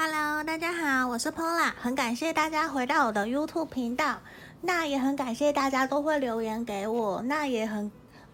Hello，大家好，我是 Pola，很感谢大家回到我的 YouTube 频道，那也很感谢大家都会留言给我，那也很，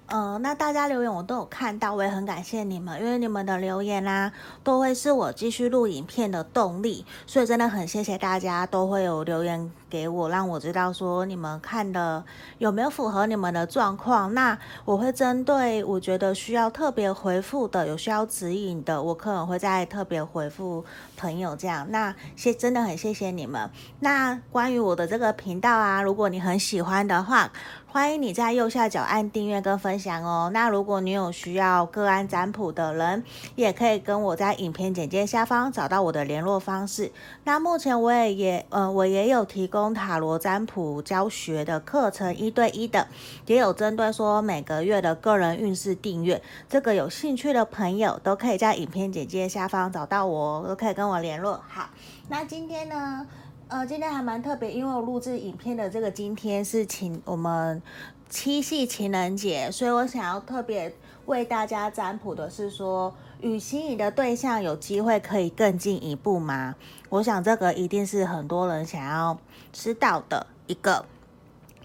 呃，那大家留言我都有看到，我也很感谢你们，因为你们的留言啊，都会是我继续录影片的动力，所以真的很谢谢大家都会有留言。给我，让我知道说你们看的有没有符合你们的状况。那我会针对我觉得需要特别回复的，有需要指引的，我可能会再特别回复朋友这样。那谢真的很谢谢你们。那关于我的这个频道啊，如果你很喜欢的话，欢迎你在右下角按订阅跟分享哦。那如果你有需要个案占卜的人，也可以跟我在影片简介下方找到我的联络方式。那目前我也也呃我也有提供。塔罗占卜教学的课程一对一的，也有针对说每个月的个人运势订阅，这个有兴趣的朋友都可以在影片简介下方找到我，都可以跟我联络。好，那今天呢，呃，今天还蛮特别，因为我录制影片的这个今天是情我们七夕情人节，所以我想要特别为大家占卜的是说，与心仪的对象有机会可以更进一步吗？我想这个一定是很多人想要知道的一个，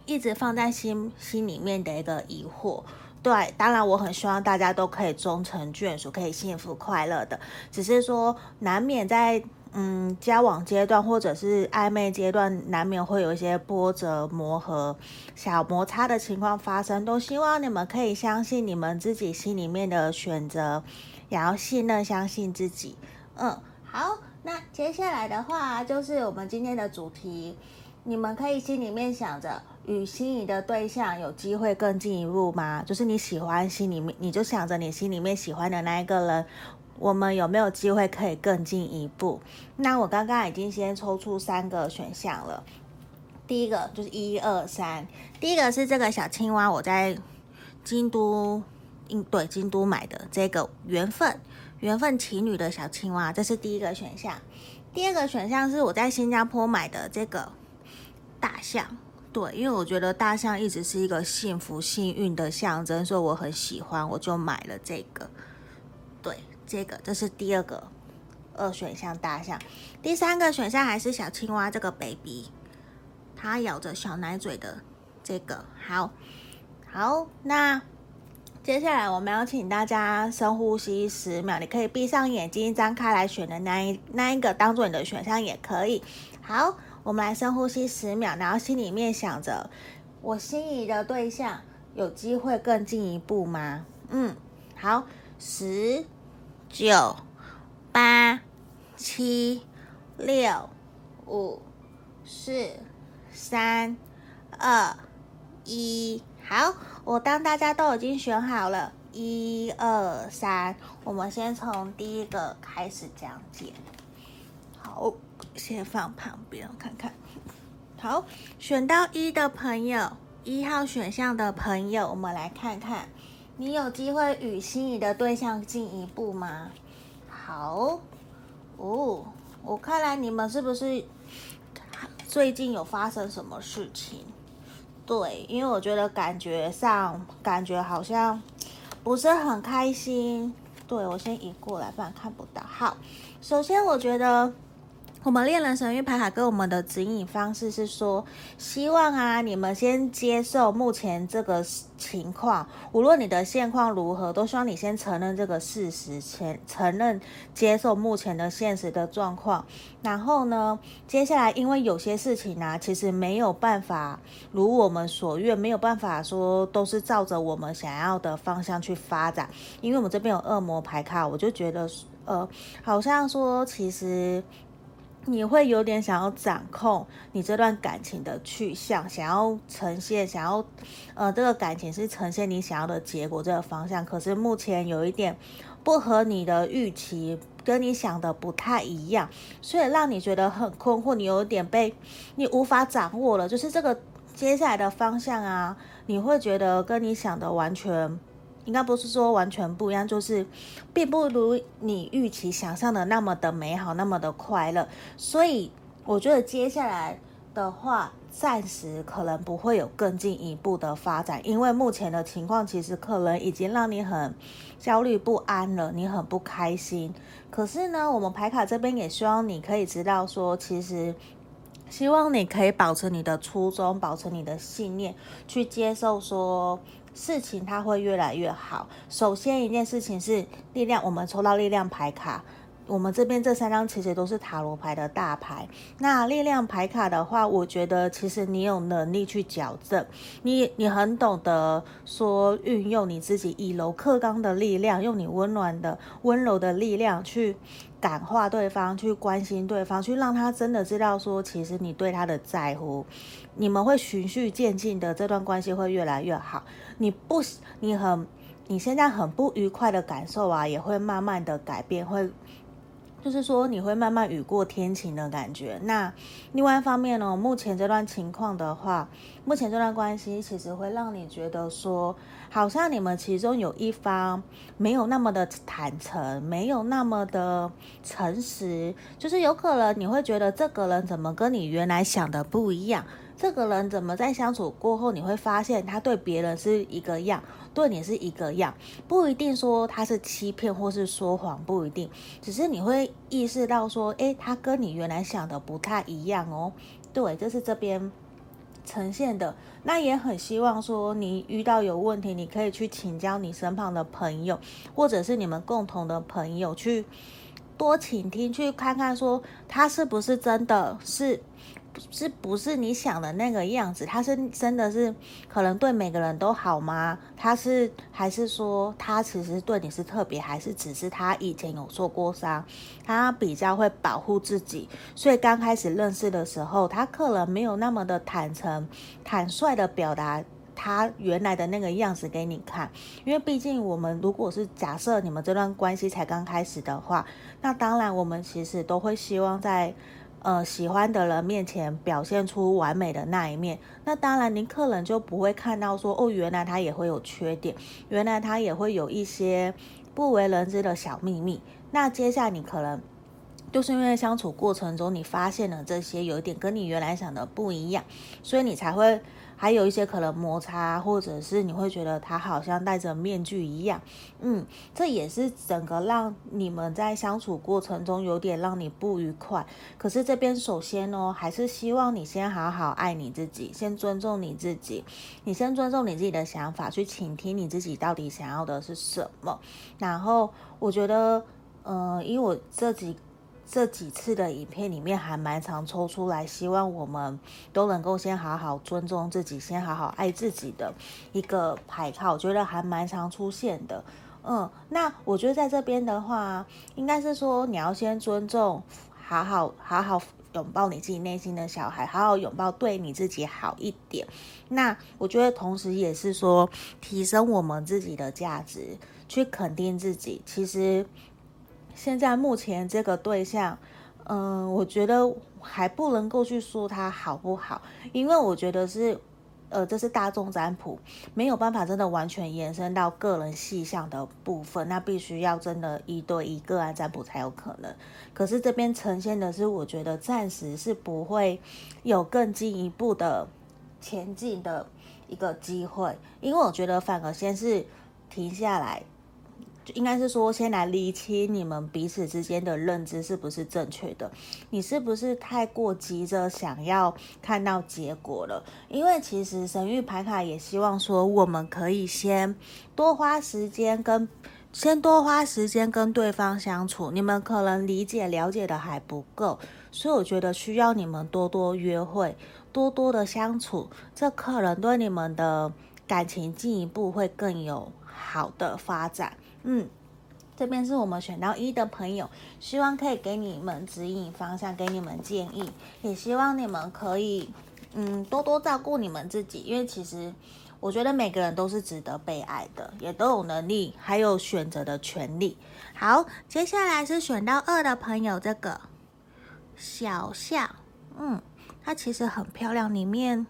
一直放在心心里面的一个疑惑。对，当然我很希望大家都可以终成眷属，可以幸福快乐的。只是说难免在嗯交往阶段或者是暧昧阶段，难免会有一些波折、磨合、小摩擦的情况发生。都希望你们可以相信你们自己心里面的选择，也要信任、相信自己。嗯，好。那接下来的话就是我们今天的主题，你们可以心里面想着与心仪的对象有机会更进一步吗？就是你喜欢心里面，你就想着你心里面喜欢的那一个人，我们有没有机会可以更进一步？那我刚刚已经先抽出三个选项了，第一个就是一二三，第一个是这个小青蛙，我在京都，应对京都买的这个缘分。缘分情侣的小青蛙，这是第一个选项。第二个选项是我在新加坡买的这个大象，对，因为我觉得大象一直是一个幸福、幸运的象征，所以我很喜欢，我就买了这个。对，这个这是第二个二选项大象。第三个选项还是小青蛙这个 baby，它咬着小奶嘴的这个。好，好，那。接下来我们要请大家深呼吸十秒，你可以闭上眼睛，张开来选的那一那一个当做你的选项也可以。好，我们来深呼吸十秒，然后心里面想着我心仪的对象有机会更进一步吗？嗯，好，十、九、八、七、六、五、四、三、二、一，好。我当大家都已经选好了，一二三，我们先从第一个开始讲解。好，先放旁边看看。好，选到一的朋友，一号选项的朋友，我们来看看，你有机会与心仪的对象进一步吗？好，哦，我看来你们是不是最近有发生什么事情？对，因为我觉得感觉上，感觉好像不是很开心。对，我先移过来，不然看不到。好，首先我觉得。我们恋人神域牌卡给我们的指引方式是说，希望啊，你们先接受目前这个情况，无论你的现况如何，都希望你先承认这个事实，先承认接受目前的现实的状况。然后呢，接下来因为有些事情啊，其实没有办法如我们所愿，没有办法说都是照着我们想要的方向去发展。因为我们这边有恶魔牌卡，我就觉得呃，好像说其实。你会有点想要掌控你这段感情的去向，想要呈现，想要，呃，这个感情是呈现你想要的结果这个方向，可是目前有一点不合你的预期，跟你想的不太一样，所以让你觉得很困惑，你有点被你无法掌握了，就是这个接下来的方向啊，你会觉得跟你想的完全。应该不是说完全不一样，就是并不如你预期想象的那么的美好，那么的快乐。所以我觉得接下来的话，暂时可能不会有更进一步的发展，因为目前的情况其实可能已经让你很焦虑不安了，你很不开心。可是呢，我们牌卡这边也希望你可以知道说，其实希望你可以保持你的初衷，保持你的信念，去接受说事情它会越来越好。首先一件事情是力量，我们抽到力量牌卡。我们这边这三张其实都是塔罗牌的大牌。那力量牌卡的话，我觉得其实你有能力去矫正，你你很懂得说运用你自己以柔克刚的力量，用你温暖的温柔的力量去感化对方，去关心对方，去让他真的知道说，其实你对他的在乎，你们会循序渐进的，这段关系会越来越好。你不，你很，你现在很不愉快的感受啊，也会慢慢的改变，会。就是说，你会慢慢雨过天晴的感觉。那另外一方面呢，目前这段情况的话，目前这段关系其实会让你觉得说，好像你们其中有一方没有那么的坦诚，没有那么的诚实，就是有可能你会觉得这个人怎么跟你原来想的不一样。这个人怎么在相处过后，你会发现他对别人是一个样，对你是一个样，不一定说他是欺骗或是说谎，不一定，只是你会意识到说，诶，他跟你原来想的不太一样哦。对，这是这边呈现的。那也很希望说，你遇到有问题，你可以去请教你身旁的朋友，或者是你们共同的朋友，去多倾听，去看看说他是不是真的是。是不是你想的那个样子？他是真的是可能对每个人都好吗？他是还是说他其实对你是特别，还是只是他以前有受过伤，他比较会保护自己，所以刚开始认识的时候，他可能没有那么的坦诚、坦率的表达他原来的那个样子给你看。因为毕竟我们如果是假设你们这段关系才刚开始的话，那当然我们其实都会希望在。呃，喜欢的人面前表现出完美的那一面，那当然，您客人就不会看到说，哦，原来他也会有缺点，原来他也会有一些不为人知的小秘密。那接下来你可能就是因为相处过程中，你发现了这些有一点跟你原来想的不一样，所以你才会。还有一些可能摩擦，或者是你会觉得他好像戴着面具一样，嗯，这也是整个让你们在相处过程中有点让你不愉快。可是这边首先呢，还是希望你先好好爱你自己，先尊重你自己，你先尊重你自己的想法，去倾听你自己到底想要的是什么。然后我觉得，嗯、因为我这几。这几次的影片里面还蛮常抽出来，希望我们都能够先好好尊重自己，先好好爱自己的一个牌卡，我觉得还蛮常出现的。嗯，那我觉得在这边的话，应该是说你要先尊重，好好好好拥抱你自己内心的小孩，好好拥抱对你自己好一点。那我觉得同时也是说提升我们自己的价值，去肯定自己。其实。现在目前这个对象，嗯，我觉得还不能够去说他好不好，因为我觉得是，呃，这是大众占卜，没有办法真的完全延伸到个人细项的部分，那必须要真的一对一个案占卜才有可能。可是这边呈现的是，我觉得暂时是不会有更进一步的前进的一个机会，因为我觉得反而先是停下来。应该是说，先来厘清你们彼此之间的认知是不是正确的？你是不是太过急着想要看到结果了？因为其实神域牌卡也希望说，我们可以先多花时间跟先多花时间跟对方相处。你们可能理解了解的还不够，所以我觉得需要你们多多约会，多多的相处，这可能对你们的感情进一步会更有好的发展。嗯，这边是我们选到一的朋友，希望可以给你们指引方向，给你们建议，也希望你们可以嗯多多照顾你们自己，因为其实我觉得每个人都是值得被爱的，也都有能力，还有选择的权利。好，接下来是选到二的朋友，这个小象，嗯，它其实很漂亮，里面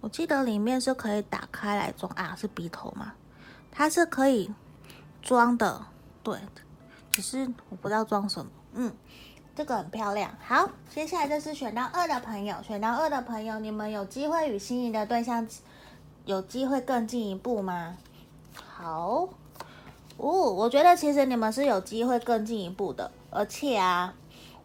我记得里面是可以打开来装啊，是笔头吗？它是可以。装的，对，只是我不知道装什么。嗯，这个很漂亮。好，接下来就是选到二的朋友，选到二的朋友，你们有机会与心仪的对象有机会更进一步吗？好，哦，我觉得其实你们是有机会更进一步的，而且啊。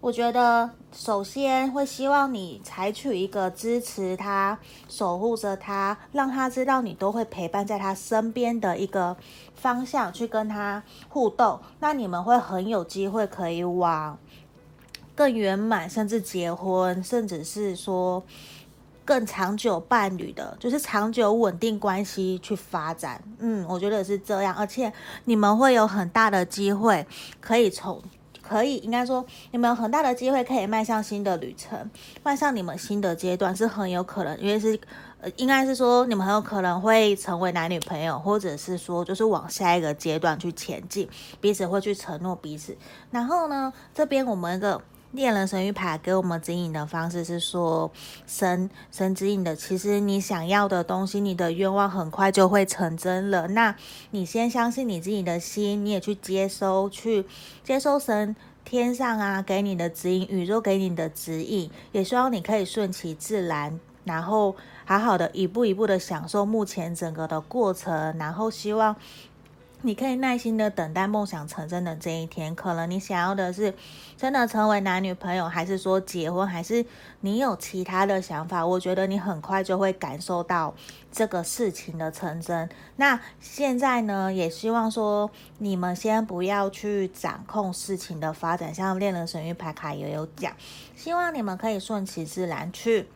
我觉得首先会希望你采取一个支持他、守护着他，让他知道你都会陪伴在他身边的一个方向去跟他互动。那你们会很有机会可以往更圆满，甚至结婚，甚至是说更长久伴侣的，就是长久稳定关系去发展。嗯，我觉得是这样，而且你们会有很大的机会可以从。可以，应该说你们有很大的机会可以迈向新的旅程，迈向你们新的阶段是很有可能，因为是呃，应该是说你们很有可能会成为男女朋友，或者是说就是往下一个阶段去前进，彼此会去承诺彼此。然后呢，这边我们一个恋人神谕牌给我们指引的方式是说，神神指引的，其实你想要的东西，你的愿望很快就会成真了。那你先相信你自己的心，你也去接收，去接收神。天上啊，给你的指引，宇宙给你的指引，也希望你可以顺其自然，然后好好的一步一步的享受目前整个的过程，然后希望。你可以耐心的等待梦想成真的这一天。可能你想要的是真的成为男女朋友，还是说结婚，还是你有其他的想法？我觉得你很快就会感受到这个事情的成真。那现在呢，也希望说你们先不要去掌控事情的发展，像恋人神諭牌卡也有讲，希望你们可以顺其自然去。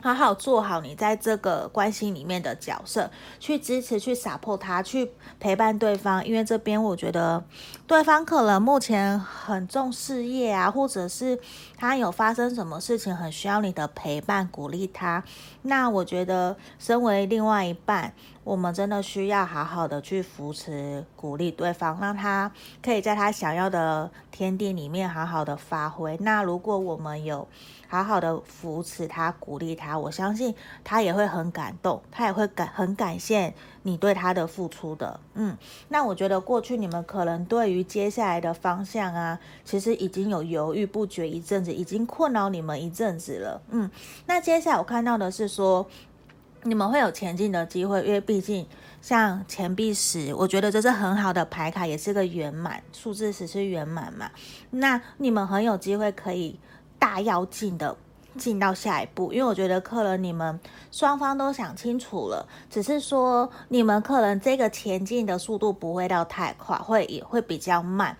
好好做好你在这个关系里面的角色，去支持、去撒破他，去陪伴对方。因为这边我觉得对方可能目前很重事业啊，或者是他有发生什么事情，很需要你的陪伴、鼓励他。那我觉得，身为另外一半，我们真的需要好好的去扶持、鼓励对方，让他可以在他想要的天地里面好好的发挥。那如果我们有好好的扶持他、鼓励他，我相信他也会很感动，他也会感很感谢你对他的付出的。嗯，那我觉得过去你们可能对于接下来的方向啊，其实已经有犹豫不决一阵子，已经困扰你们一阵子了。嗯，那接下来我看到的是说，你们会有前进的机会，因为毕竟像钱币十，我觉得这是很好的牌卡，也是个圆满数字十是圆满嘛。那你们很有机会可以。大要进的进到下一步，因为我觉得客人你们双方都想清楚了，只是说你们可能这个前进的速度不会到太快，会也会比较慢。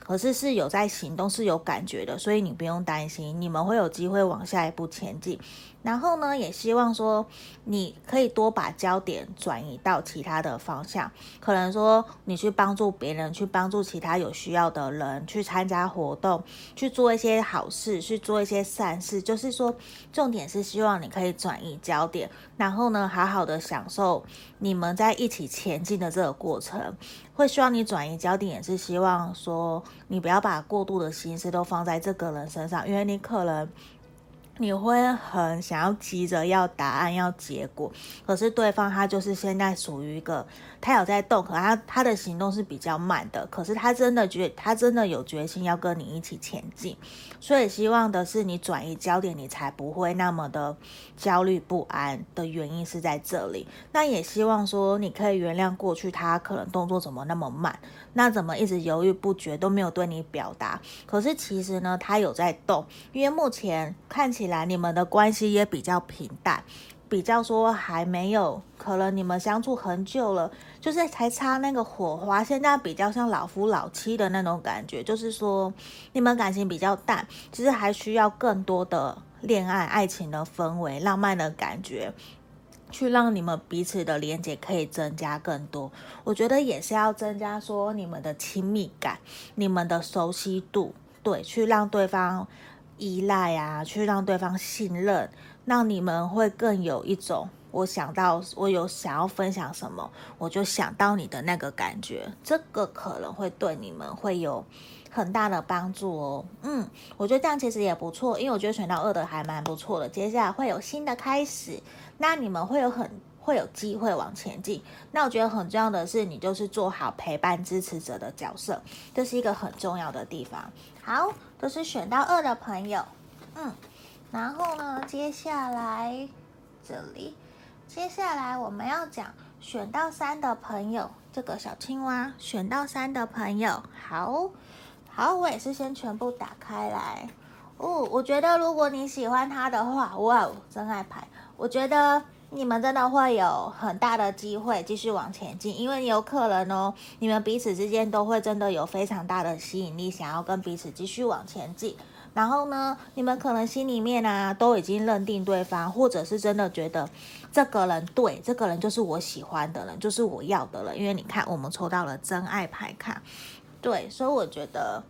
可是是有在行动，是有感觉的，所以你不用担心，你们会有机会往下一步前进。然后呢，也希望说你可以多把焦点转移到其他的方向，可能说你去帮助别人，去帮助其他有需要的人，去参加活动，去做一些好事，去做一些善事。就是说，重点是希望你可以转移焦点，然后呢，好好的享受你们在一起前进的这个过程。会希望你转移焦点，也是希望说你不要把过度的心思都放在这个人身上，因为你可能。你会很想要急着要答案要结果，可是对方他就是现在属于一个他有在动，可他他的行动是比较慢的，可是他真的觉他真的有决心要跟你一起前进，所以希望的是你转移焦点，你才不会那么的焦虑不安的原因是在这里。那也希望说你可以原谅过去他可能动作怎么那么慢，那怎么一直犹豫不决都没有对你表达，可是其实呢他有在动，因为目前看起来。你们的关系也比较平淡，比较说还没有，可能你们相处很久了，就是才差那个火花。现在比较像老夫老妻的那种感觉，就是说你们感情比较淡，其实还需要更多的恋爱、爱情的氛围、浪漫的感觉，去让你们彼此的连接可以增加更多。我觉得也是要增加说你们的亲密感、你们的熟悉度，对，去让对方。依赖啊，去让对方信任，让你们会更有一种我想到我有想要分享什么，我就想到你的那个感觉，这个可能会对你们会有很大的帮助哦。嗯，我觉得这样其实也不错，因为我觉得选到二的还蛮不错的。接下来会有新的开始，那你们会有很会有机会往前进。那我觉得很重要的是，你就是做好陪伴支持者的角色，这是一个很重要的地方。好，这是选到二的朋友，嗯，然后呢，接下来这里，接下来我们要讲选到三的朋友，这个小青蛙选到三的朋友，好好，我也是先全部打开来。哦，我觉得如果你喜欢他的话，哇哦，真爱牌，我觉得你们真的会有很大的机会继续往前进，因为有可能哦，你们彼此之间都会真的有非常大的吸引力，想要跟彼此继续往前进。然后呢，你们可能心里面啊都已经认定对方，或者是真的觉得这个人对，这个人就是我喜欢的人，就是我要的人。因为你看，我们抽到了真爱牌卡，对，所以我觉得。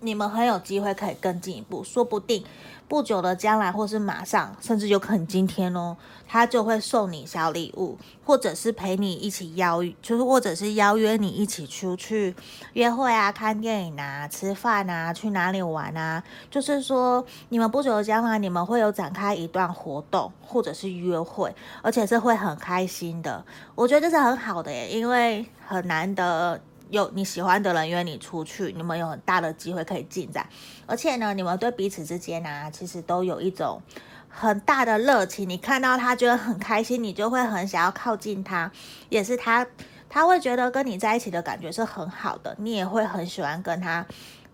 你们很有机会可以更进一步，说不定不久的将来，或是马上，甚至有可能今天哦，他就会送你小礼物，或者是陪你一起邀，就是或者是邀约你一起出去约会啊、看电影啊、吃饭啊、去哪里玩啊。就是说，你们不久的将来，你们会有展开一段活动，或者是约会，而且是会很开心的。我觉得这是很好的耶，因为很难得。有你喜欢的人约你出去，你们有很大的机会可以进展，而且呢，你们对彼此之间啊，其实都有一种很大的热情。你看到他觉得很开心，你就会很想要靠近他，也是他他会觉得跟你在一起的感觉是很好的，你也会很喜欢跟他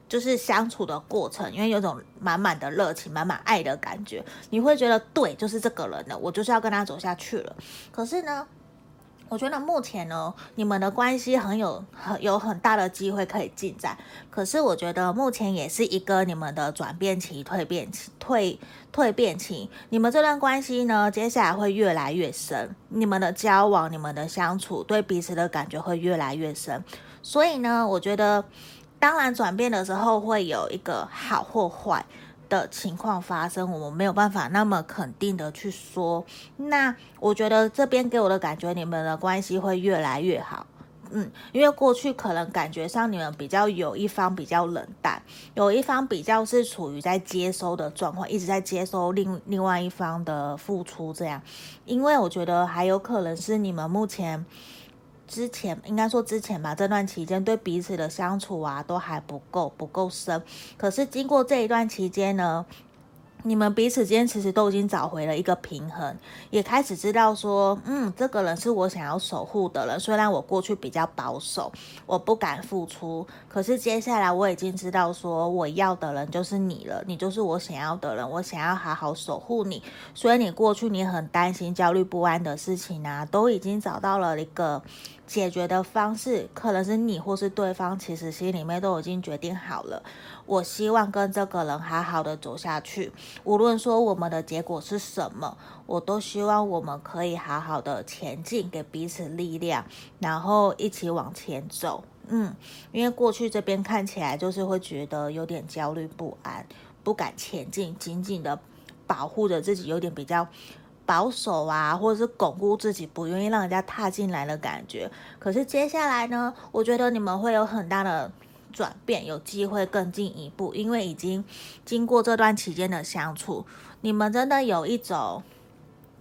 就是相处的过程，因为有种满满的热情、满满爱的感觉，你会觉得对，就是这个人了，我就是要跟他走下去了。可是呢，我觉得目前呢，你们的关系很有很有很大的机会可以进展。可是我觉得目前也是一个你们的转变期、蜕变期、蜕蜕变期。你们这段关系呢，接下来会越来越深。你们的交往、你们的相处，对彼此的感觉会越来越深。所以呢，我觉得当然转变的时候会有一个好或坏。的情况发生，我们没有办法那么肯定的去说。那我觉得这边给我的感觉，你们的关系会越来越好。嗯，因为过去可能感觉上你们比较有一方比较冷淡，有一方比较是处于在接收的状况，一直在接收另另外一方的付出这样。因为我觉得还有可能是你们目前。之前应该说之前吧，这段期间对彼此的相处啊都还不够不够深。可是经过这一段期间呢，你们彼此间其实都已经找回了一个平衡，也开始知道说，嗯，这个人是我想要守护的人。虽然我过去比较保守，我不敢付出，可是接下来我已经知道说，我要的人就是你了，你就是我想要的人，我想要好好守护你。所以你过去你很担心、焦虑不安的事情啊，都已经找到了一个。解决的方式可能是你或是对方，其实心里面都已经决定好了。我希望跟这个人好好的走下去，无论说我们的结果是什么，我都希望我们可以好好的前进，给彼此力量，然后一起往前走。嗯，因为过去这边看起来就是会觉得有点焦虑不安，不敢前进，紧紧的保护着自己，有点比较。保守啊，或者是巩固自己，不愿意让人家踏进来的感觉。可是接下来呢，我觉得你们会有很大的转变，有机会更进一步，因为已经经过这段期间的相处，你们真的有一种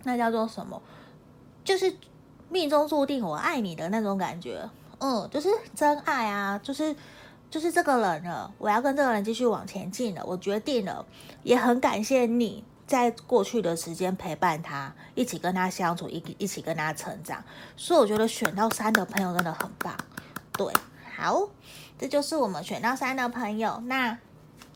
那叫做什么，就是命中注定我爱你的那种感觉。嗯，就是真爱啊，就是就是这个人了，我要跟这个人继续往前进了，我决定了，也很感谢你。在过去的时间陪伴他，一起跟他相处，一一起跟他成长，所以我觉得选到三的朋友真的很棒。对，好，这就是我们选到三的朋友，那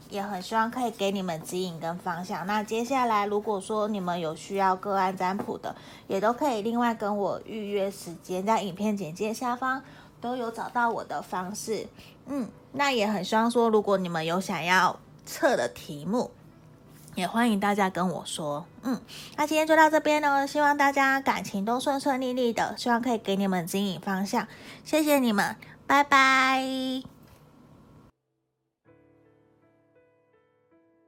也很希望可以给你们指引跟方向。那接下来如果说你们有需要个案占卜的，也都可以另外跟我预约时间，在影片简介下方都有找到我的方式。嗯，那也很希望说，如果你们有想要测的题目。也欢迎大家跟我说，嗯，那今天就到这边了，希望大家感情都顺顺利利的，希望可以给你们指引方向，谢谢你们，拜拜。